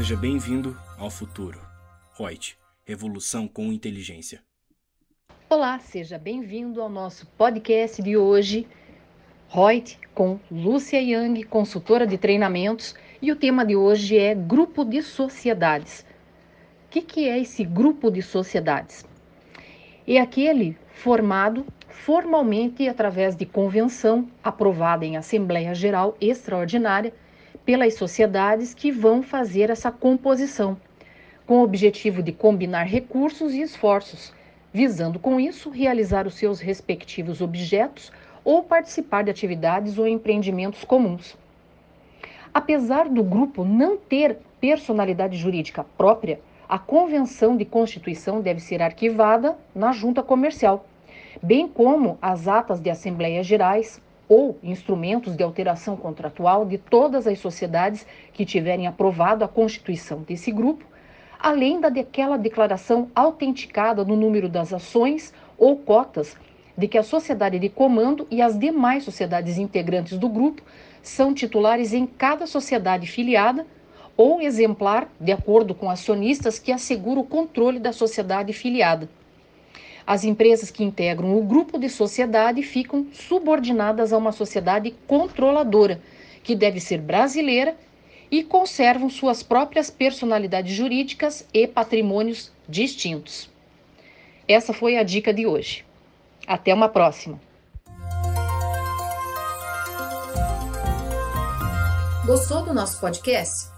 Seja bem-vindo ao futuro. Reut, revolução com inteligência. Olá, seja bem-vindo ao nosso podcast de hoje, Reut, com Lúcia Yang, consultora de treinamentos, e o tema de hoje é grupo de sociedades. O que, que é esse grupo de sociedades? É aquele formado formalmente através de convenção aprovada em Assembleia Geral Extraordinária pelas sociedades que vão fazer essa composição, com o objetivo de combinar recursos e esforços, visando com isso realizar os seus respectivos objetos ou participar de atividades ou empreendimentos comuns. Apesar do grupo não ter personalidade jurídica própria, a convenção de constituição deve ser arquivada na junta comercial, bem como as atas de assembleias gerais, ou instrumentos de alteração contratual de todas as sociedades que tiverem aprovado a constituição desse grupo, além daquela declaração autenticada no número das ações ou cotas de que a sociedade de comando e as demais sociedades integrantes do grupo são titulares em cada sociedade filiada ou exemplar, de acordo com acionistas que assegura o controle da sociedade filiada. As empresas que integram o grupo de sociedade ficam subordinadas a uma sociedade controladora, que deve ser brasileira e conservam suas próprias personalidades jurídicas e patrimônios distintos. Essa foi a dica de hoje. Até uma próxima. Gostou do nosso podcast?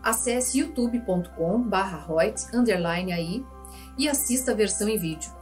Acesse youtube.com/royts_aí e assista a versão em vídeo.